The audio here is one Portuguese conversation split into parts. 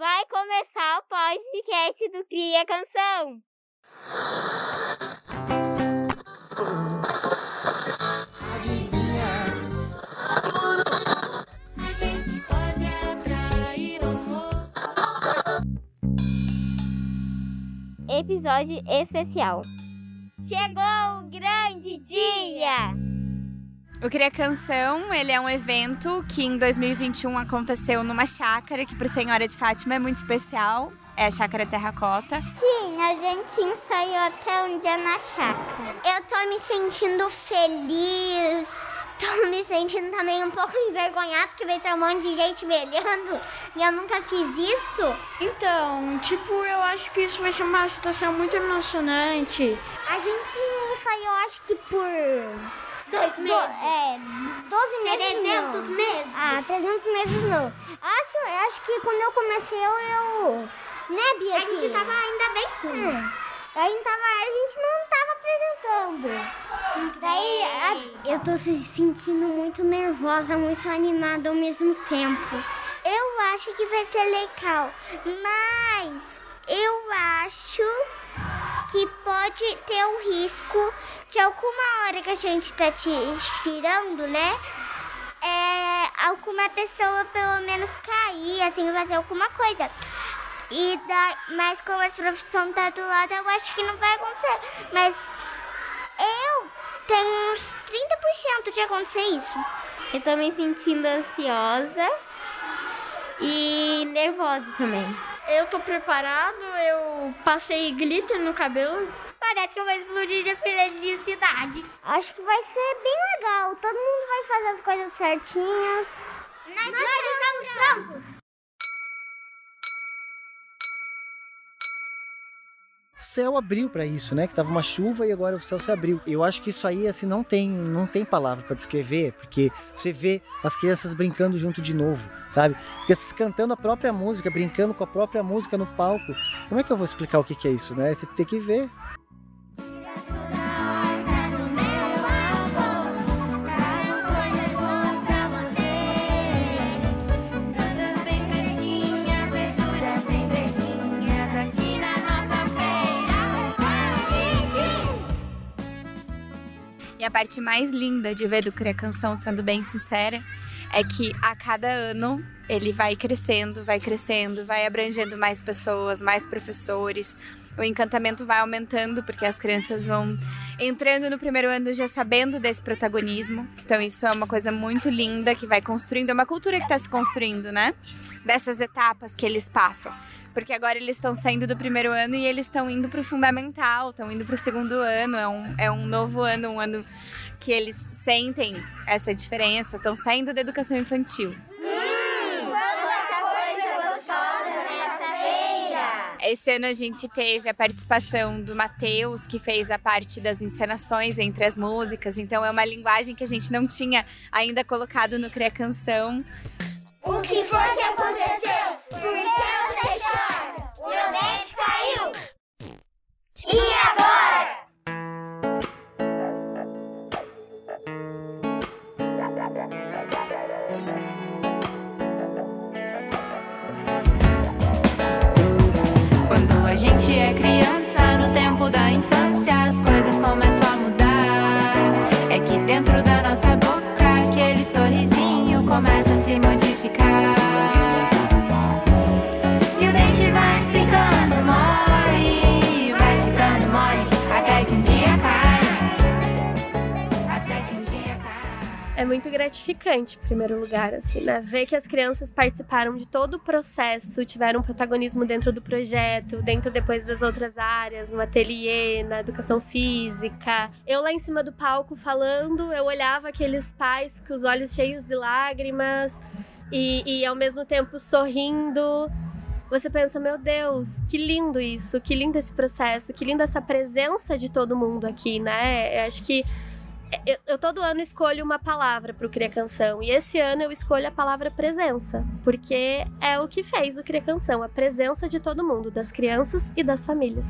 Vai começar o podcast do Cria Canção. Adivinha? A gente pode atrair amor. Episódio especial. Chegou o grande dia! O Cria Canção, ele é um evento que em 2021 aconteceu numa chácara que para Senhora de Fátima é muito especial. É a Chácara Terracota. Sim, a gente ensaiou até um dia na chácara. Eu tô me sentindo feliz. Tô me sentindo também um pouco envergonhada porque veio ter um monte de gente me olhando e eu nunca fiz isso. Então, tipo, eu acho que isso vai ser uma situação muito emocionante. A gente ensaiou acho que por Dois meses? é, 12 meses 300 não. meses? Ah, 300 meses não. Acho, acho que quando eu comecei, eu... eu né, Bia? A gente tava ainda bem ruim. É. A gente, tava, a gente não tava apresentando. Daí a, eu tô se sentindo muito nervosa, muito animada ao mesmo tempo. Eu acho que vai ser legal, mas eu acho que pode ter um risco de alguma hora que a gente tá te tirando, né? É, alguma pessoa pelo menos cair, assim, fazer alguma coisa. E da, mas como a profissão tá do lado, eu acho que não vai acontecer. Mas eu tenho uns 30% de acontecer isso. Eu tô me sentindo ansiosa e nervosa também. Eu tô preparado, eu passei glitter no cabelo. Parece que eu vou explodir de felicidade. Acho que vai ser bem legal. Todo mundo vai fazer as coisas certinhas. Nós, Nós estamos prontos. o céu abriu para isso, né? Que tava uma chuva e agora o céu se abriu. Eu acho que isso aí assim não tem, não tem palavra para descrever, porque você vê as crianças brincando junto de novo, sabe? As crianças cantando a própria música, brincando com a própria música no palco. Como é que eu vou explicar o que, que é isso, né? Você tem que ver. E a parte mais linda de ver do Cria Canção, sendo bem sincera, é que a cada ano ele vai crescendo, vai crescendo, vai abrangendo mais pessoas, mais professores. O encantamento vai aumentando porque as crianças vão entrando no primeiro ano já sabendo desse protagonismo. Então isso é uma coisa muito linda que vai construindo, é uma cultura que está se construindo, né? Dessas etapas que eles passam porque agora eles estão saindo do primeiro ano e eles estão indo para o fundamental, estão indo para o segundo ano, é um, é um novo ano, um ano que eles sentem essa diferença, estão saindo da educação infantil. Esse ano a gente teve a participação do Matheus, que fez a parte das encenações entre as músicas, então é uma linguagem que a gente não tinha ainda colocado no Cria Canção. O que foi que aconteceu? Gratificante, em primeiro lugar, assim, né? Ver que as crianças participaram de todo o processo, tiveram protagonismo dentro do projeto, dentro depois das outras áreas, no ateliê, na educação física. Eu lá em cima do palco falando, eu olhava aqueles pais com os olhos cheios de lágrimas e, e ao mesmo tempo sorrindo. Você pensa, meu Deus, que lindo isso, que lindo esse processo, que linda essa presença de todo mundo aqui, né? Eu acho que eu, eu todo ano escolho uma palavra para o Cria Canção e esse ano eu escolho a palavra presença, porque é o que fez o Cria Canção, a presença de todo mundo, das crianças e das famílias.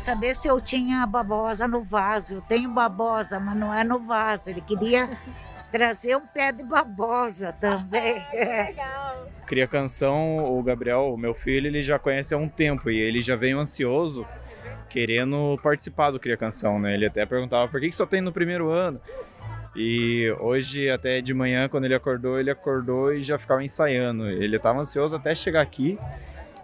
Saber se eu tinha babosa no vaso. Eu tenho babosa, mas não é no vaso. Ele queria trazer um pé de babosa também. Legal. Cria Canção, o Gabriel, o meu filho, ele já conhece há um tempo e ele já veio ansioso querendo participar do Cria Canção, né? Ele até perguntava por que, que só tem no primeiro ano. E hoje, até de manhã, quando ele acordou, ele acordou e já ficava ensaiando. Ele estava ansioso até chegar aqui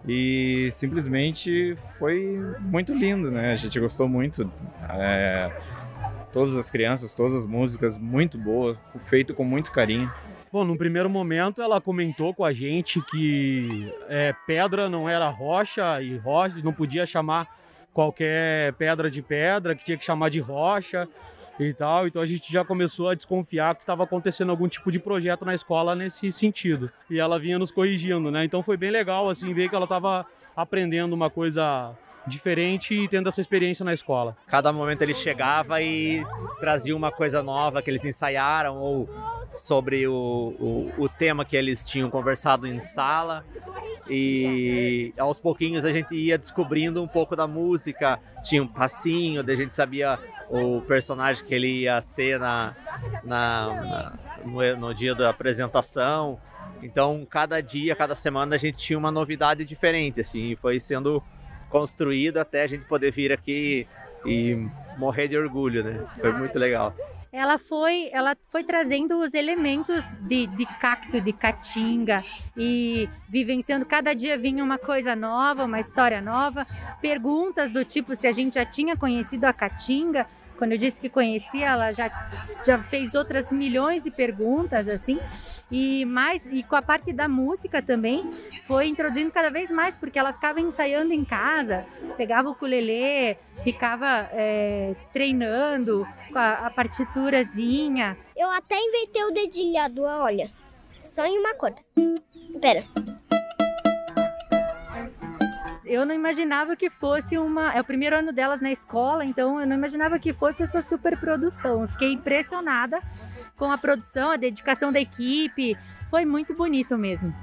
e simplesmente foi muito lindo, né? A gente gostou muito. É, todas as crianças, todas as músicas muito boas, feito com muito carinho. Bom, no primeiro momento ela comentou com a gente que é, pedra não era rocha e rocha não podia chamar qualquer pedra de pedra, que tinha que chamar de rocha e tal. Então a gente já começou a desconfiar que estava acontecendo algum tipo de projeto na escola nesse sentido. E ela vinha nos corrigindo, né? Então foi bem legal assim ver que ela estava aprendendo uma coisa diferente e tendo essa experiência na escola. Cada momento ele chegava e trazia uma coisa nova que eles ensaiaram ou sobre o, o, o tema que eles tinham conversado em sala e aos pouquinhos a gente ia descobrindo um pouco da música, tinha um passinho, a gente sabia o personagem que ele ia ser na, na, na no, no, dia da apresentação. Então, cada dia, cada semana a gente tinha uma novidade diferente, assim, e foi sendo construído até a gente poder vir aqui e morrer de orgulho, né? Foi muito legal ela foi, ela foi trazendo os elementos de, de cacto, de caatinga e vivenciando. Cada dia vinha uma coisa nova, uma história nova, perguntas do tipo se a gente já tinha conhecido a caatinga, quando eu disse que conhecia, ela já, já fez outras milhões de perguntas, assim. E mais, e com a parte da música também, foi introduzindo cada vez mais, porque ela ficava ensaiando em casa, pegava o ukulele, ficava é, treinando com a, a partiturazinha. Eu até inventei o dedilhado, olha. Só em uma corda. Pera eu não imaginava que fosse uma. É o primeiro ano delas na escola, então eu não imaginava que fosse essa super produção. Eu fiquei impressionada com a produção, a dedicação da equipe. Foi muito bonito mesmo.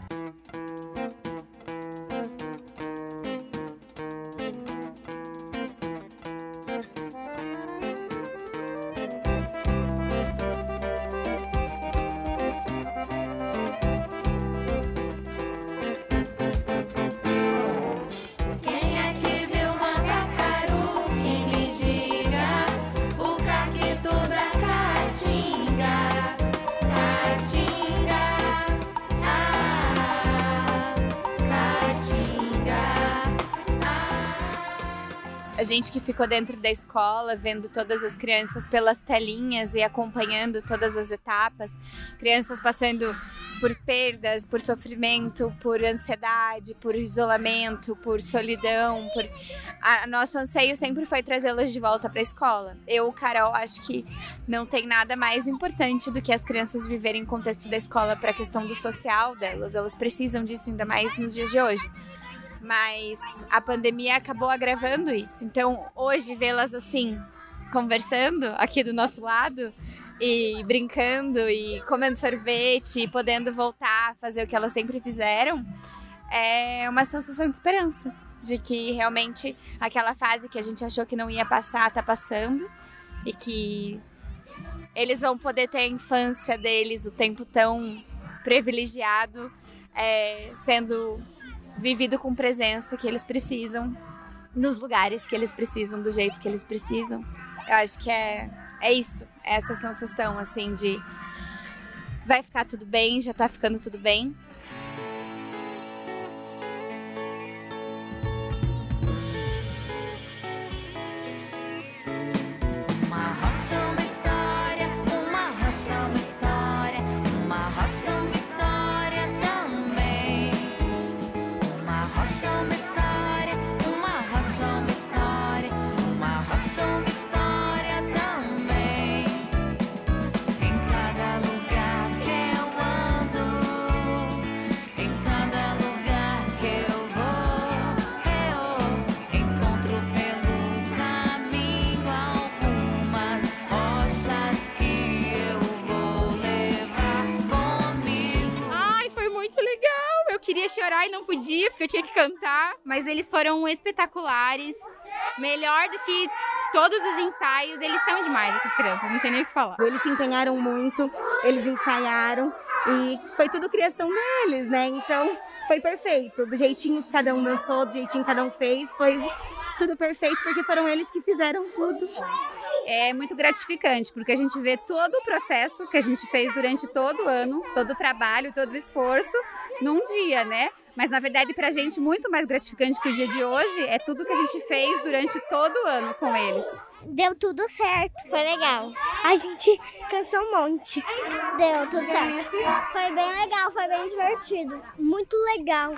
Gente que ficou dentro da escola, vendo todas as crianças pelas telinhas e acompanhando todas as etapas, crianças passando por perdas, por sofrimento, por ansiedade, por isolamento, por solidão, por a nosso anseio sempre foi trazê-las de volta para a escola. Eu, Carol, acho que não tem nada mais importante do que as crianças viverem em contexto da escola para a questão do social delas. Elas precisam disso ainda mais nos dias de hoje mas a pandemia acabou agravando isso. Então, hoje, vê-las assim, conversando aqui do nosso lado e brincando e comendo sorvete e podendo voltar a fazer o que elas sempre fizeram, é uma sensação de esperança. De que realmente aquela fase que a gente achou que não ia passar, tá passando. E que eles vão poder ter a infância deles, o tempo tão privilegiado, é, sendo vivido com presença que eles precisam, nos lugares que eles precisam, do jeito que eles precisam. Eu acho que é, é isso, é essa sensação assim de vai ficar tudo bem, já tá ficando tudo bem. promise chorar e não podia, porque eu tinha que cantar, mas eles foram espetaculares. melhor do que todos os ensaios. Eles são demais, essas crianças, não tem nem o que falar. Eles se empenharam muito, eles ensaiaram e foi tudo criação deles, né? Então foi perfeito. Do jeitinho que cada um dançou, do jeitinho que cada um fez, foi tudo perfeito porque foram eles que fizeram tudo. É muito gratificante, porque a gente vê todo o processo que a gente fez durante todo o ano, todo o trabalho, todo o esforço, num dia, né? Mas na verdade, pra gente, muito mais gratificante que o dia de hoje é tudo que a gente fez durante todo o ano com eles. Deu tudo certo, foi legal. A gente cansou um monte. Deu tudo certo. Foi bem legal, foi bem divertido. Muito legal.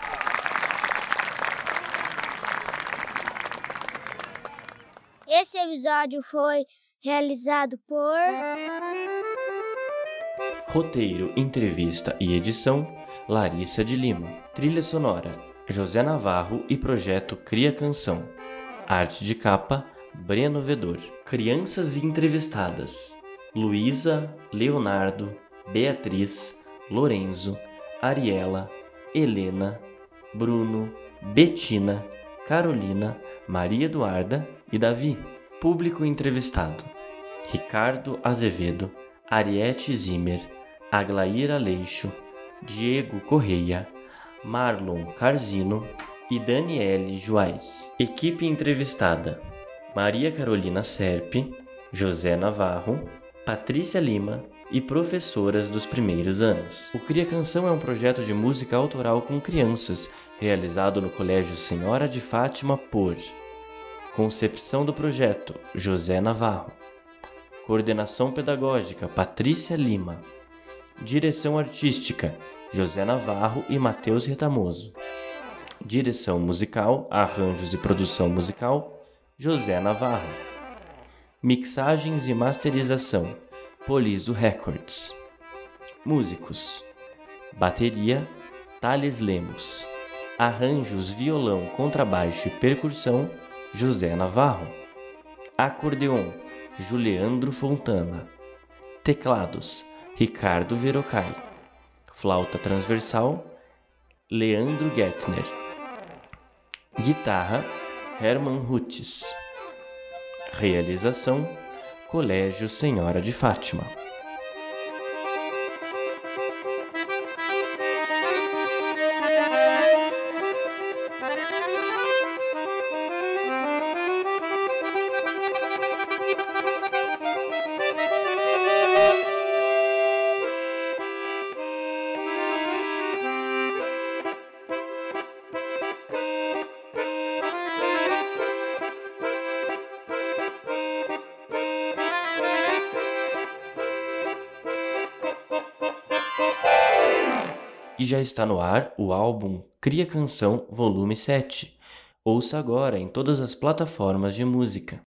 Esse episódio foi realizado por. Roteiro, entrevista e edição: Larissa de Lima. Trilha sonora: José Navarro e projeto Cria Canção. Arte de capa: Breno Vedor. Crianças entrevistadas: Luísa, Leonardo, Beatriz, Lorenzo, Ariela, Helena, Bruno, Betina, Carolina, Maria Eduarda e Davi. Público entrevistado: Ricardo Azevedo, Ariete Zimmer, Aglaíra Leixo, Diego Correia, Marlon Carzino e Daniele Joais. Equipe entrevistada: Maria Carolina Serpe, José Navarro, Patrícia Lima e professoras dos primeiros anos. O Cria Canção é um projeto de música autoral com crianças, realizado no Colégio Senhora de Fátima por Concepção do projeto: José Navarro. Coordenação pedagógica: Patrícia Lima. Direção artística: José Navarro e Matheus Retamoso. Direção musical, arranjos e produção musical: José Navarro. Mixagens e masterização: Polizo Records. Músicos: Bateria: Thales Lemos. Arranjos, violão, contrabaixo e percussão: José Navarro. Acordeon: Juliandro Fontana. Teclados: Ricardo Verocai. Flauta transversal: Leandro Gettner. Guitarra: Herman Rutz. Realização: Colégio Senhora de Fátima. Já está no ar o álbum Cria Canção Volume 7. Ouça agora em todas as plataformas de música.